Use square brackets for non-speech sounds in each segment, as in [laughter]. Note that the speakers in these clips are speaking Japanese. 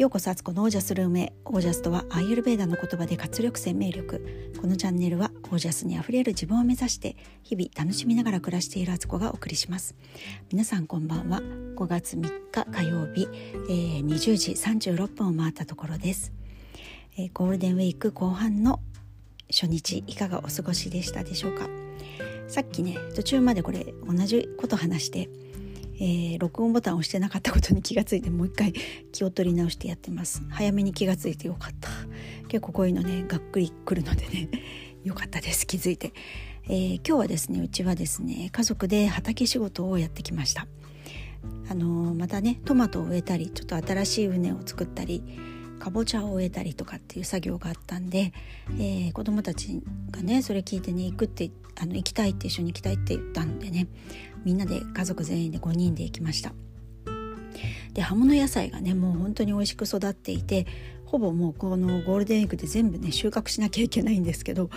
ようこそアツコのオージャスルームへ。オージャスとはアイユルベーダの言葉で活力生命力。このチャンネルはオージャスにあふれる自分を目指して日々楽しみながら暮らしているアツコがお送りします。皆さんこんばんは。5月3日火曜日、えー、20時36分を回ったところです、えー、ゴールデンウィーク後半の初日いかがお過ごしでしたでしょうか？さっきね途中までこれ同じこと話してえー、録音ボタンを押してなかったことに気がついてもう一回気を取り直してやってます。早めに気がついてよかった。結構こういうのねがっくりくるのでね [laughs] よかったです。気づいて、えー、今日はですねうちはですね家族で畑仕事をやってきました。あのー、またねトマトを植えたりちょっと新しい畝を作ったりかぼちゃを植えたりとかっていう作業があったんで、えー、子供たちがねそれ聞いてね行くってあの行きたいって一緒に行きたいって言ったんでねみんなで家族全員で5人で行きました。で葉物野菜がねもう本当に美味しく育っていてほぼもうこのゴールデンウィークで全部ね収穫しなきゃいけないんですけど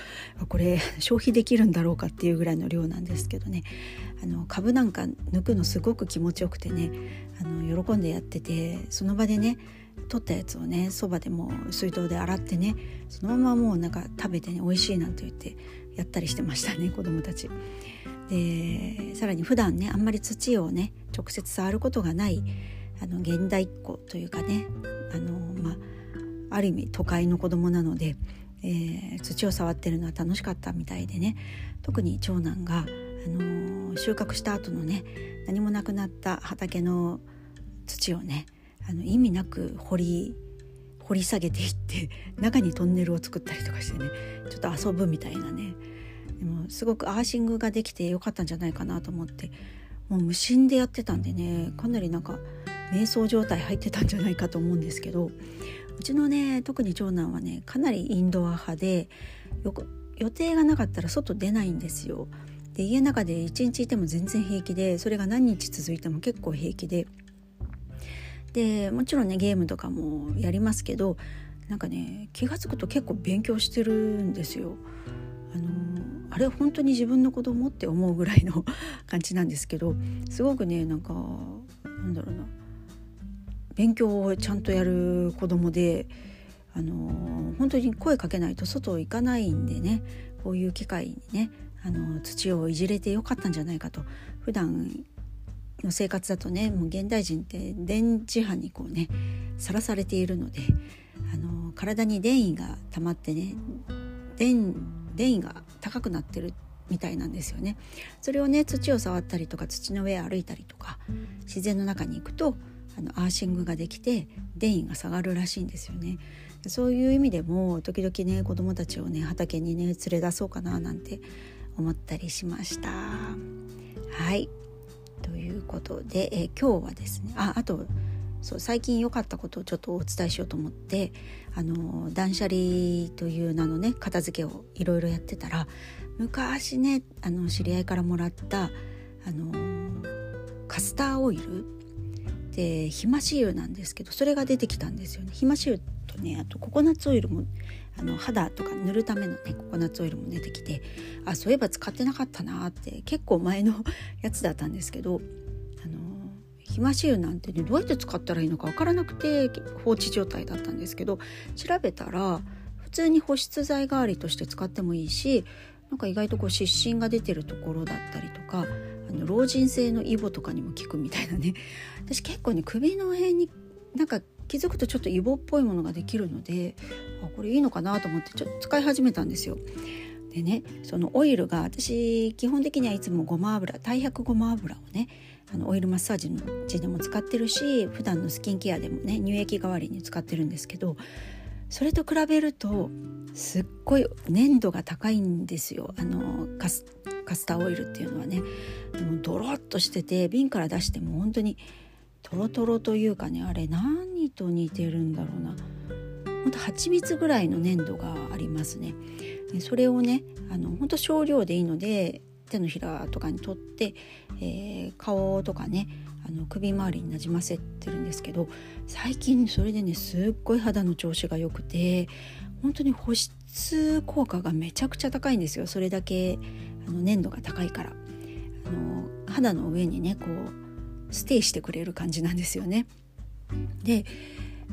これ消費できるんだろうかっていうぐらいの量なんですけどね。あの株なんか抜くのすごく気持ちよくてねあの喜んでやっててその場でね取ったやつをねそばでも水筒で洗ってねそのままもうなんか食べてね美味しいなんて言ってやったりしてましたね子供たち。でさらに普段ねあんまり土をね直接触ることがないあの現代っ子というかねあの、まあ、ある意味都会の子供なので、えー、土を触ってるのは楽しかったみたいでね特に長男が、あの収穫した後のね何もなくなった畑の土をねあの意味なく掘り掘り下げていって [laughs] 中にトンネルを作ったりとかしてねちょっと遊ぶみたいなねでもすごくアーシングができてよかったんじゃないかなと思ってもう無心でやってたんでねかなりなんか瞑想状態入ってたんじゃないかと思うんですけどうちのね特に長男はねかなりインドア派でよく予定がなかったら外出ないんですよ。で家の中で一日いても全然平気でそれが何日続いても結構平気ででもちろんねゲームとかもやりますけどなんかね気が付くと結構勉強してるんですよ。あのあれ本当に自分の子供って思うぐらいの [laughs] 感じなんですけどすごくねなんかなんだろうな勉強をちゃんとやる子供であの本当に声かけないと外行かないんでねこういう機会にねあの土をいじれてよかったんじゃないかと普段の生活だとねもう現代人って電磁波にこうねさらされているのであの体に電位が溜まってね電電位が高くなってるみたいなんですよね。それをね土を触ったりとか土の上歩いたりとか自然の中に行くとあのアーシングができて電位が下がるらしいんですよね。そういう意味でも時々ね子供たちをね畑にね連れ出そうかななんて思ったりしました。はいということで、え今日はですねああとそう最近良かったことをちょっとお伝えしようと思ってあの断捨離という名のね片付けをいろいろやってたら昔ねあの知り合いからもらったあのカスターオイル。でひまし油なんですけどそれが出てきたんですよね。ひまし油とねあとココナッツオイルもあの肌とか塗るためのねココナッツオイルも出てきてあそういえば使ってなかったなって結構前の [laughs] やつだったんですけどひまし油なんてねどうやって使ったらいいのか分からなくて放置状態だったんですけど調べたら普通に保湿剤代わりとして使ってもいいしなんか意外とこう湿疹が出てるところだったりとかあの老人性のイボとかにも効くみたいなね。私結構ね首の辺になんか気づくとちょっとイボっぽいものができるのであこれいいのかなと思ってちょっと使い始めたんですよ。でねそのオイルが私基本的にはいつもごま油太白ごま油をねあのオイルマッサージの時でも使ってるし普段のスキンケアでもね乳液代わりに使ってるんですけどそれと比べるとすっごい粘度が高いんですよあのカスカスターオイルっていうのはねでもドロッとしてて瓶から出しても本当にトロトロというかねあれ何と似てるんだろうな。ほんと蜂蜜ぐらいの粘度がありますね。それをねあの本当少量でいいので手のひらとかに取って、えー、顔とかねあの首周りになじませてるんですけど最近それでねすっごい肌の調子が良くて本当に保湿効果がめちゃくちゃ高いんですよ。それだけあの粘度が高いから。あの肌の上にねこうステイしてくれる感じなんですよね。で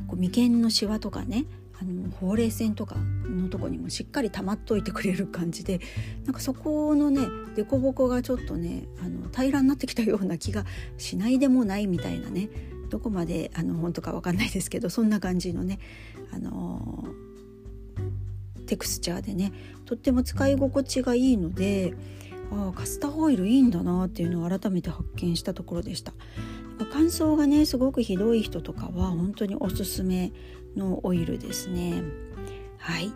こう眉間のシワとかねあのほうれい線とかのとこにもしっかり溜まっといてくれる感じでなんかそこのね凸凹がちょっとねあの平らになってきたような気がしないでもないみたいなねどこまであの本当か分かんないですけどそんな感じのねあのテクスチャーでねとっても使い心地がいいのでああカスターオイルいいんだなっていうのを改めて発見したところでした。乾燥がねすごくひどい人とかは本当におすすめのオイルですね。はい。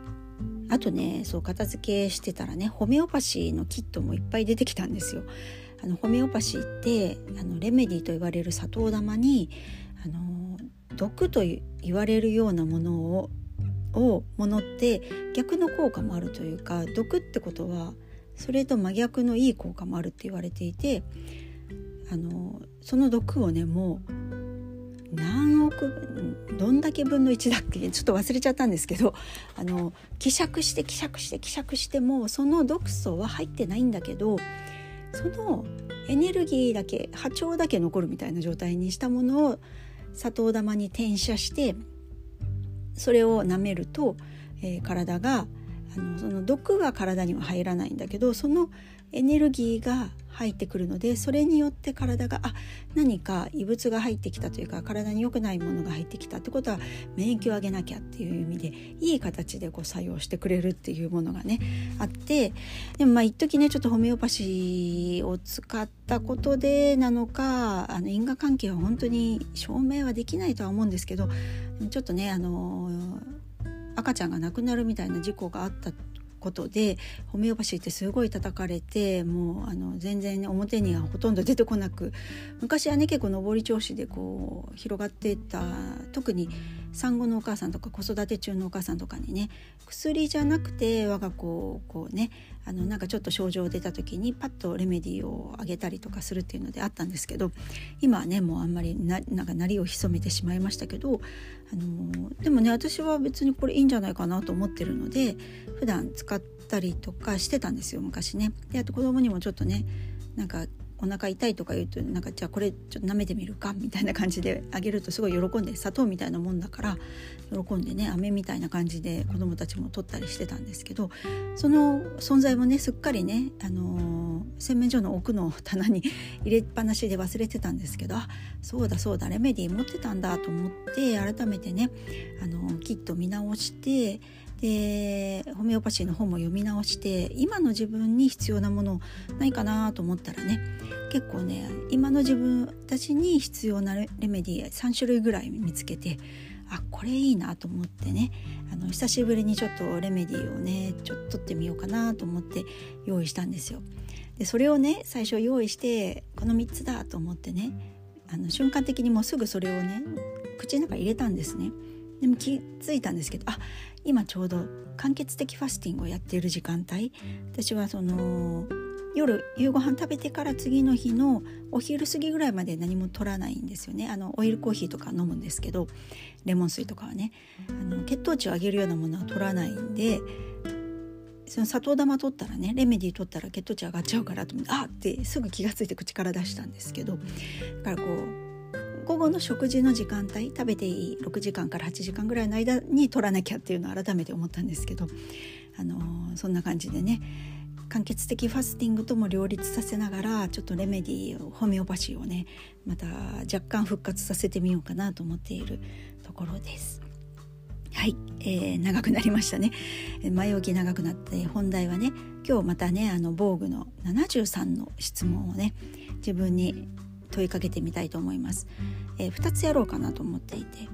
あとねそう片付けしてたらねホメオパシーのキットもいっぱい出てきたんですよ。あのホメオパシーってあのレメディと言われる砂糖玉にあの毒と言われるようなものををものって逆の効果もあるというか毒ってことはそれと真逆のいい効果もあるって言われていてあのその毒をねもう何億どんだけ分の1だっけちょっと忘れちゃったんですけどあの希釈して希釈して希釈してもその毒素は入ってないんだけどそのエネルギーだけ波長だけ残るみたいな状態にしたものを砂糖玉に転写してそれを舐めると、えー、体があのその毒は体には入らないんだけどそのエネルギーが入ってくるのでそれによって体があ何か異物が入ってきたというか体に良くないものが入ってきたってことは免疫を上げなきゃっていう意味でいい形でこう作用してくれるっていうものがねあってでもまあ一時ねちょっとホメオパシーを使ったことでなのかあの因果関係は本当に証明はできないとは思うんですけどちょっとねあの赤ちゃんが亡くなるみたいな事故があったことでホメオパシーってすごい叩かれてもうあの全然、ね、表にはほとんど出てこなく昔はね結構上り調子でこう広がっていた特に産後のお母さんとか子育て中のお母さんとかにね薬じゃなくて我が子をこうねあのなんかちょっと症状出た時にパッとレメディーをあげたりとかするっていうのであったんですけど今はねもうあんまりななんか鳴りを潜めてしまいましたけど、あのでもね私は別にこれいいんじゃないかなと思ってるので普段使ったりとかしてたんですよ昔ね。であと子供にもちょっとねなんかお腹痛いとか言うとなんかじゃあこれちょっと舐めてみるかみたいな感じであげるとすごい喜んで砂糖みたいなもんだから喜んでね飴みたいな感じで子どもたちも取ったりしてたんですけどその存在もねすっかりね、あのー、洗面所の奥の棚に入れっぱなしで忘れてたんですけどあそうだそうだレメディー持ってたんだと思って改めてね、あのー、キット見直してでホメオパシーの本も読み直して今の自分に必要なものないかなと思ったらね結構ね今の自分たちに必要なレメディー3種類ぐらい見つけてあこれいいなと思ってねあの久しぶりにちょっとレメディーをねちょっと取ってみようかなと思って用意したんですよ。でそれをね最初用意してこの3つだと思ってねあの瞬間的にもうすぐそれをね口の中入れたんですね。でも気づいたんですけどあ今ちょうど間欠的ファスティングをやっている時間帯。私はその夜夕ご飯食べてから次の日のお昼過ぎぐらいまで何も取らないんですよね。あのオイルコーヒーとか飲むんですけどレモン水とかはね。あの血糖値を上げるようなものは取らないんでその砂糖玉取ったらねレメディー取ったら血糖値上がっちゃうからと思ってあってすぐ気が付いて口から出したんですけどだからこう午後の食事の時間帯食べていい6時間から8時間ぐらいの間に取らなきゃっていうのを改めて思ったんですけど、あのー、そんな感じでね間欠的ファスティングとも両立させながらちょっとレメディーホメオパシーをねまた若干復活させてみようかなと思っているところです。はい、えー、長くなりましたね前置き長くなって本題はね今日またねあの防具の73の質問をね自分に問いかけてみたいと思います、えー、2つやろうかなと思っていて。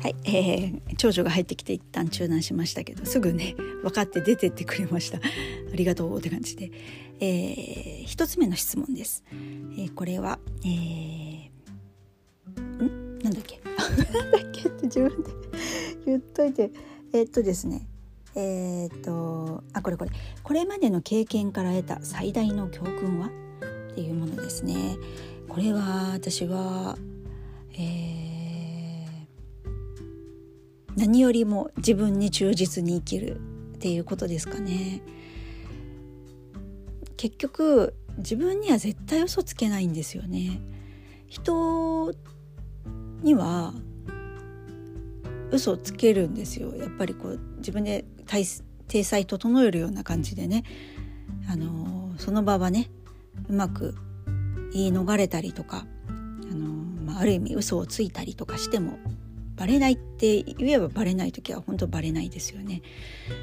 はい、え、長女が入ってきて一旦中断しましたけどすぐね分かって出てってくれました。ありがとうって感じで、えー、1つ目の質問です、えー、これは、えー、なんだっけ？[laughs] なんだっけって自分で言っといて。えー、っとですね。えー、っとあこれこれ。これまでの経験から得た最大の教訓は？っていうものですね。これは私は、え何よりも自分に忠実に生きるっていうことですかね。結局自分には絶対嘘つけないんですよね。人には嘘をつけるんですよやっぱりこう自分で体裁整えるような感じでねあのその場はねうまく言い逃れたりとかあの、まあ、ある意味嘘をついたりとかしてもバレないって言えばバレない時は本当バレないですよね。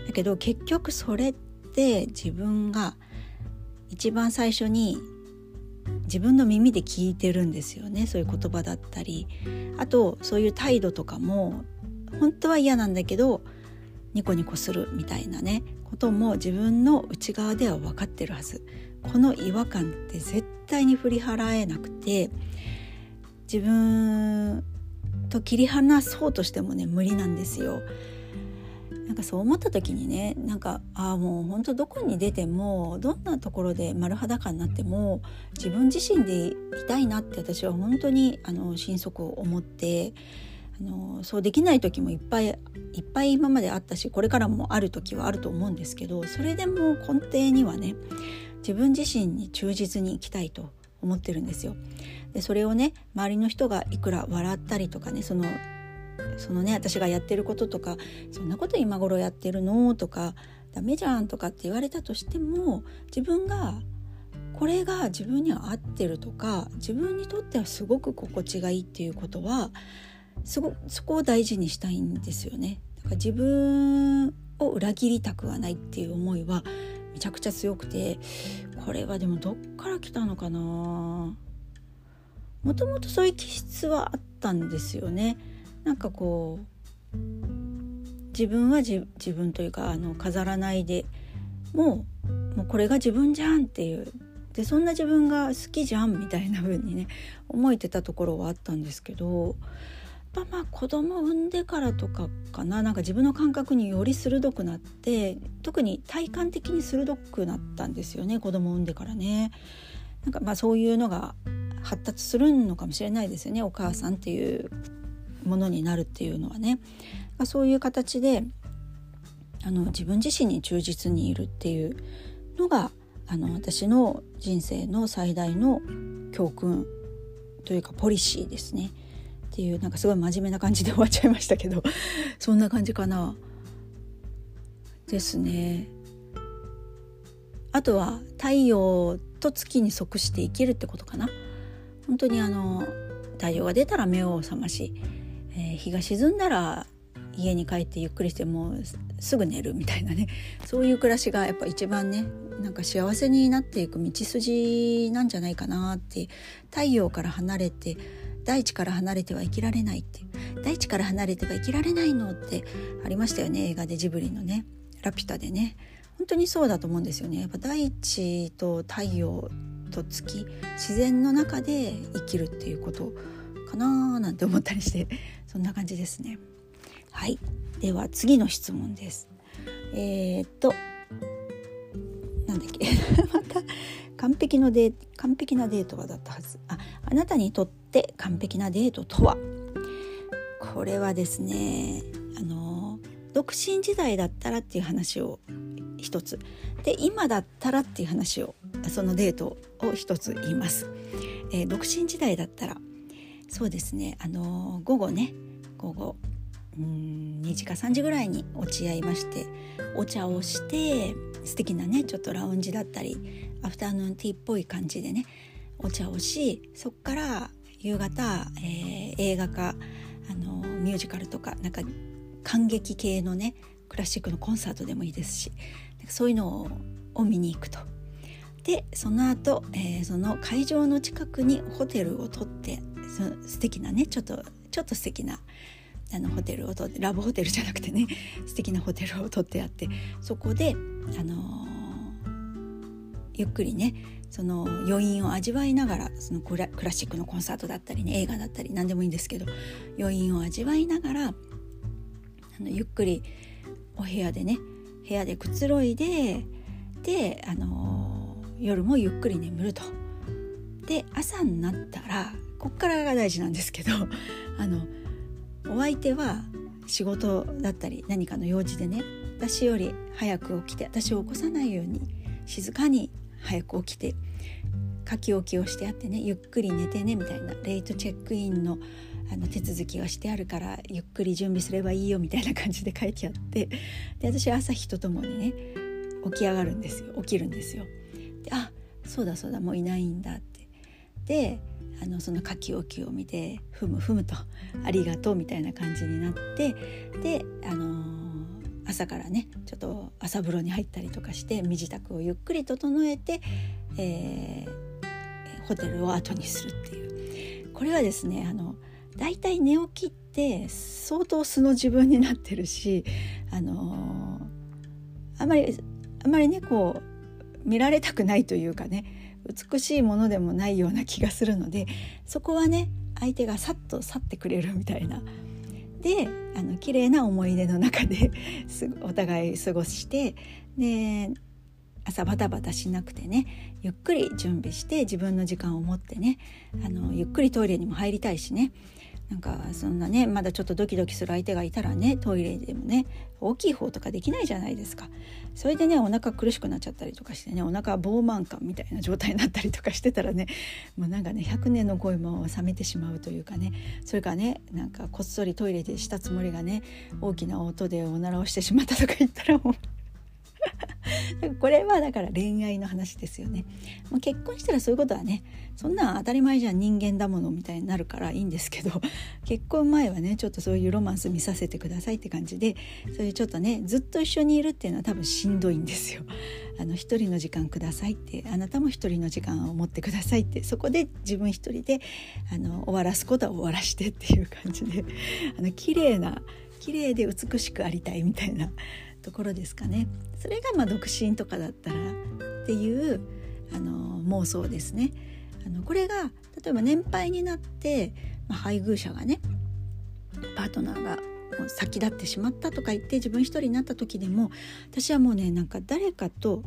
だけど結局それって自分が一番最初に自分の耳で聞いてるんですよねそういう言葉だったりあとそういう態度とかも本当は嫌なんだけどニコニコするみたいなねことも自分の内側では分かってるはずこの違和感って絶対に振り払えなくて自分と切り離そうとしてもね無理なんですよ。なんかそう思った時にねなんかああもう本当どこに出てもどんなところで丸裸になっても自分自身でいたいなって私は本当にあの心底思ってあのそうできない時もいっぱいいっぱい今まであったしこれからもある時はあると思うんですけどそれでも根底にはね自分自身に忠実に生きたいと思ってるんですよ。でそれをね周りの人がいくら笑ったりとかねそのそのね私がやってることとかそんなこと今頃やってるの？とかダメじゃんとかって言われたとしても自分がこれが自分には合ってるとか自分にとってはすごく心地がいいっていうことはすごそこを大事にしたいんですよね。だから自分を裏切りたくはないっていう思いはめちゃくちゃ強くてこれはでもどっから来たのかなもともとそういう気質はあったんですよね。なんかこう自分は自分というかあの飾らないでもうもうこれが自分じゃんっていうでそんな自分が好きじゃんみたいな風にね思えてたところはあったんですけどぱまあ子供産んでからとかかななんか自分の感覚により鋭くなって特に体感的に鋭くなったんですよね子供産んでからね。なんかまあそういうのが発達するのかもしれないですよねお母さんっていうものになるっていうのはね。そういう形であの自分自身に忠実にいるっていうのがあの私の人生の最大の教訓というかポリシーですね。っていうなんかすごい真面目な感じで終わっちゃいましたけど [laughs] そんな感じかな。ですね。あとは太陽と月に即して生きるってことかな。本当にあの太陽が出たら目を覚まし、えー、日が沈んだら家に帰ってゆっくりしてもうすぐ寝るみたいなね。[laughs] そういう暮らしがやっぱ一番ねなんか幸せになっていく道筋なんじゃないかなって太陽から離れて大地から離れては生きられないって大地から離れては生きられないのってありましたよね映画でジブリのね「ラピュタ」でね。本当にそうだと思うんですよね。やっぱ大地と太陽と月自然の中で生きるっていうことかななんて思ったりして。そんな感じですね。はい。では次の質問です。えー、っとなんだっけ。[laughs] また完璧のデ完璧なデートはだったはず。ああなたにとって完璧なデートとは？これはですねあの独身時代だったらっていう話を一つ。で今だったらっていう話をそのデートを一つ言います、えー、独身時代だったら。そうですねあの午後ね午後うん2時か3時ぐらいに落ち合いましてお茶をして素敵なねちょっとラウンジだったりアフターヌーンティーっぽい感じでねお茶をしそっから夕方、えー、映画かあのミュージカルとかなんか感激系のねクラシックのコンサートでもいいですしそういうのを見に行くと。でその後、えー、その会場の近くにホテルを取ってその素敵なねちょっとちょっと素敵なあのホテルを取ってラブホテルじゃなくてね [laughs] 素敵なホテルを取ってあってそこで、あのー、ゆっくりねその余韻を味わいながらそのクラシックのコンサートだったりね映画だったり何でもいいんですけど余韻を味わいながらあのゆっくりお部屋でね部屋でくつろいでで、あのー、夜もゆっくり眠ると。で朝になったらこっからが大事なんですけど [laughs] あのお相手は仕事だったり何かの用事でね私より早く起きて私を起こさないように静かに早く起きて書き置きをしてあってねゆっくり寝てねみたいなレイトチェックインのあの手続きがしてあるからゆっくり準備すればいいよみたいな感じで書いてあってで私は朝日とともにね起き上がるんですよ起きるんですよ。であそうだそうだもういないんだってであのその書き置きを見て「ふむふむ」と「ありがとう」みたいな感じになってであの、朝からねちょっと朝風呂に入ったりとかして身支度をゆっくり整えて、えー、ホテルを後にするっていう。これはですねあのだいたい寝起きって相当素の自分になってるしあのー、あまりあまりねこう見られたくないというかね美しいものでもないような気がするのでそこはね相手がさっと去ってくれるみたいな。であの綺麗な思い出の中で [laughs] お互い過ごしてで朝バタバタしなくてねゆっくり準備して自分の時間を持ってねあのゆっくりトイレにも入りたいしねなんかそんなねまだちょっとドキドキする相手がいたらねトイレでもね大きい方とかできないじゃないですか。それでねお腹苦しくなっちゃったりとかしてねお腹膨満感みたいな状態になったりとかしてたらねもうなんかね100年の恋も冷めてしまうというかねそれからねなんかこっそりトイレでしたつもりがね大きな音でおならをしてしまったとか言ったらもうこれはだから恋愛の話ですよね。まあ、結婚したらそういうことはねそんな当たり前じゃん人間だものみたいになるからいいんですけど [laughs] 結婚前はねちょっとそういうロマンス見させてくださいって感じでそういうちょっとねずっと一緒にいるっていうのは多分しんどいんですよ。[laughs] あの一人の時間くださいってあなたも一人の時間を持ってくださいってそこで自分一人であの終わらすことは終わらしてっていう感じで [laughs] あの綺麗な綺麗で美しくありたいみたいなところですかね。それがまあ独身とかだったらっていうあの妄想ですね。あのこれが例えば年配になって、まあ、配偶者がねパートナーがもう先立ってしまったとか言って自分一人になった時でも私はもうねなんか誰かと、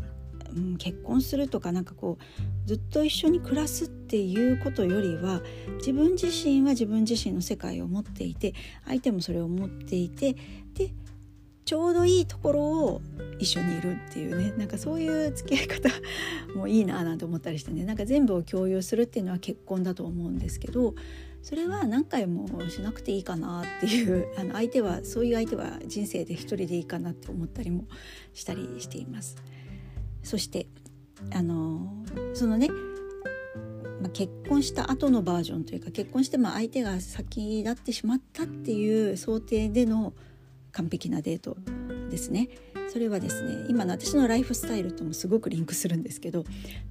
うん、結婚するとかなんかこうずっと一緒に暮らすっていうことよりは自分自身は自分自身の世界を持っていて相手もそれを持っていてでちょうどいいところを一緒にいるっていうねなんかそういう付き合い方 [laughs] もいいななんて思ったりしてねなんか全部を共有するっていうのは結婚だと思うんですけどそれは何回もしなくていいかなっていう [laughs] あの相手はそういう相手は人生で一人でいいかなって思ったりもしたりしています。そしてあのそのねまあ、結婚した後のバージョンというか結婚してま相手が先立ってしまったっていう想定での完璧なデートですねそれはですね今の私のライフスタイルともすごくリンクするんですけど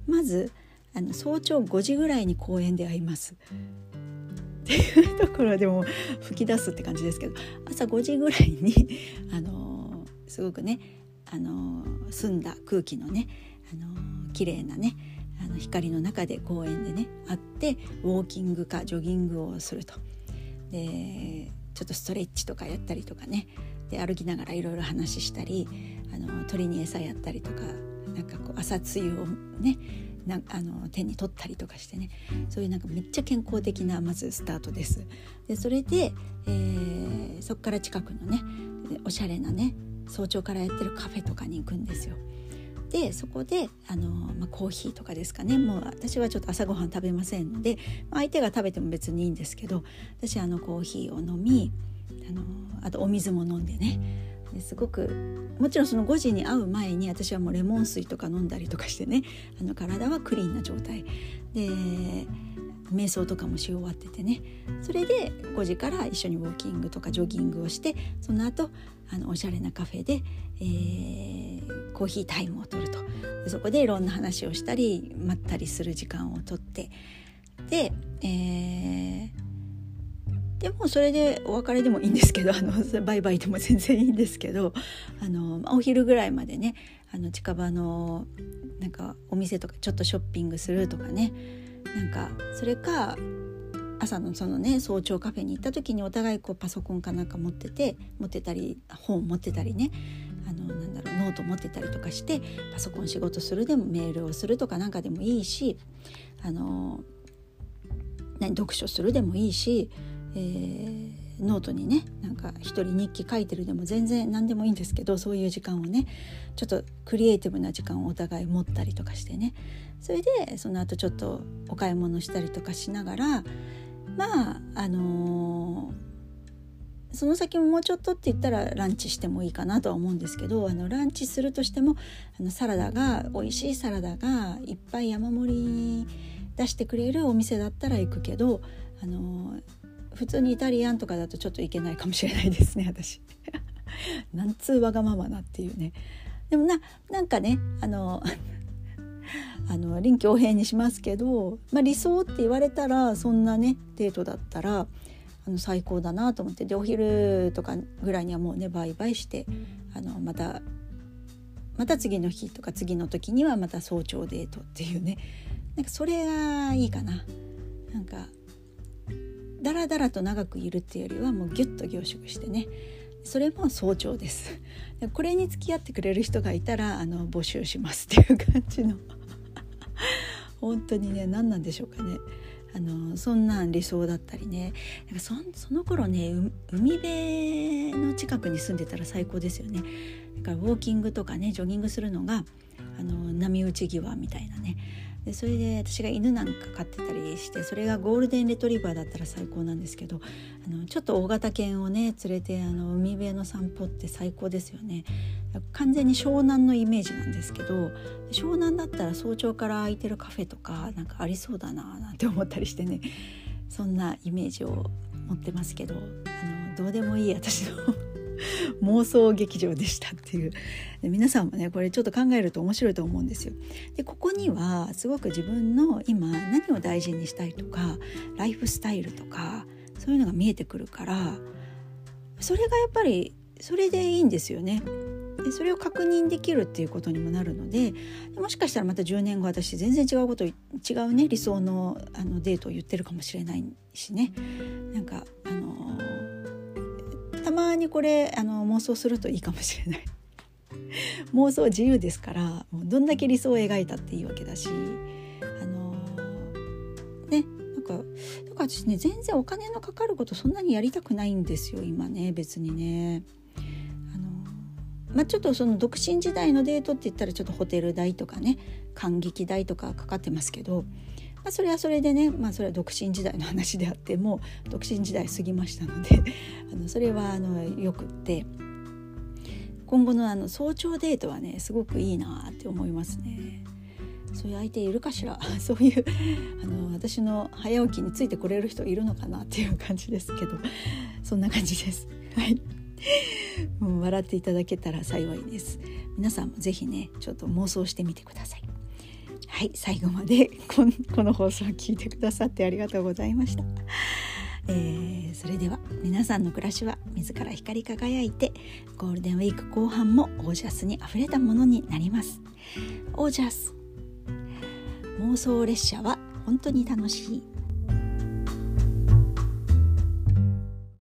まずあの早朝5時ぐらいに公園で会いますっていうところでも吹き出すって感じですけど朝5時ぐらいにあのすごくねあの澄んだ空気のねあの綺麗なねあの光の中で公園でね会ってウォーキングかジョギングをすると。でちょっとストレッチとかやったりとかねで歩きながらいろいろ話したりあの鳥に餌やったりとかなんかこう朝露をねなあの手に取ったりとかしてねそういうなんかめっちゃ健康的なまずスタートです。でそれで、えー、そこから近くのねおしゃれなね早朝からやってるカフェとかに行くんですよ。でそこであの、まあ、コーヒーとかですかねもう私はちょっと朝ごはん食べませんので、まあ、相手が食べても別にいいんですけど私あのコーヒーを飲みあのあとお水も飲んでね。すごくもちろんその5時に会う前に私はもうレモン水とか飲んだりとかしてね。あの体はクリーンな状態。で瞑想とかもし終わっててね。それで5時から一緒にウォーキングとかジョギングをしてその後あのおしゃれなカフェで、えー、コーヒータイムを取ると。そこでいろんな話をしたりまったりする時間をとって。で、えーでもそれでお別れでもいいんですけど [laughs] あのバイバイでも全然いいんですけどあのお昼ぐらいまでねあの近場のなんかお店とかちょっとショッピングするとかねなんかそれか朝のそのね早朝カフェに行った時にお互いこうパソコンかなんか持ってて持ってたり本持ってたりねあのなんだろうノート持ってたりとかしてパソコン仕事するでもメールをするとかなんかでもいいしあの、ね、読書するでもいいしえー、ノートにねなんか一人日記書いてるでも全然何でもいいんですけどそういう時間をねちょっとクリエイティブな時間をお互い持ったりとかしてね。それでその後ちょっとお買い物したりとかしながらまああのー、その先ももうちょっとって言ったらランチしてもいいかなとは思うんですけどあのランチするとしてもあのサラダが美味しいサラダがいっぱい山盛り出してくれるお店だったら行くけどあの普通にイタリアンとかだとちょっといけないかもしれないですね [laughs] 私。なんつうわがままなっていうね。でもななんかねあの [laughs] あの臨機応変にしますけど、まあ、理想って言われたらそんなねデートだったらあの最高だなと思ってでお昼とかぐらいにはもうねバイバイしてあのまたまた次の日とか次の時にはまた早朝デートっていうね。なんかそれがいいかな。なんかだらだらと長くいるっていうよりはもうギュッと凝縮してね。それも早朝です。これに付き合ってくれる人がいたらあの募集しますっていう感じの。本当にね何なんでしょうかね。あのそんなん理想だったりね。なんかそその頃ね海辺の近くに住んでたら最高ですよね。だからウォーキングとかねジョギングするのがあの波打ち際みたいなね。でそれで私が犬なんか飼ってたりしてそれがゴールデンレトリバーだったら最高なんですけどあのちょっと大型犬をね連れてあの海辺の散歩って最高ですよね。完全に湘南のイメージなんですけど湘南だったら早朝から空いてるカフェとかなんかありそうだななんて思ったりしてねそんなイメージを持ってますけどあのどうでもいい私の妄想劇場でしたっていうで皆さんもねこれちょっと考えると面白いと思うんですよ。でここにはすごく自分の今何を大事にしたいとかライフスタイルとかそういうのが見えてくるからそれがやっぱりそれでいいんですよね。でそれを確認できるっていうことにもなるのでもしかしたらまた10年後私全然違うこと違うね理想のあのデートを言ってるかもしれないしねなんかあのたにこれあの妄想するといいかもしれない [laughs] 妄想自由ですからもうどんだけ理想を描いたっていいわけだしあのねなんかだから私ね全然お金のかかることそんなにやりたくないんですよ今ね別にね。まあ、ちょっとその独身時代のデートって言ったらちょっとホテル代とかね感激代とかかかってますけどまあ、それはそれでね、まあ、それは独身時代の話であっても独身時代過ぎましたので [laughs] あのそれはあのよくって今後のあの早朝デートはねすごくいいなって思いますね。そういう相手いるかしら？[laughs] そういうあの私の早起きについてこれる人いるのかなっていう感じですけどそんな感じです。はい、う、笑っていただけたら幸いです。皆さんもぜひねちょっと妄想してみてください。はい最後まで [laughs] この放送を聞いてくださってありがとうございました、えー、それでは皆さんの暮らしは自ら光り輝いてゴールデンウィーク後半もオージャスにあふれたものになります。オージャス妄想列車は本当に楽しい。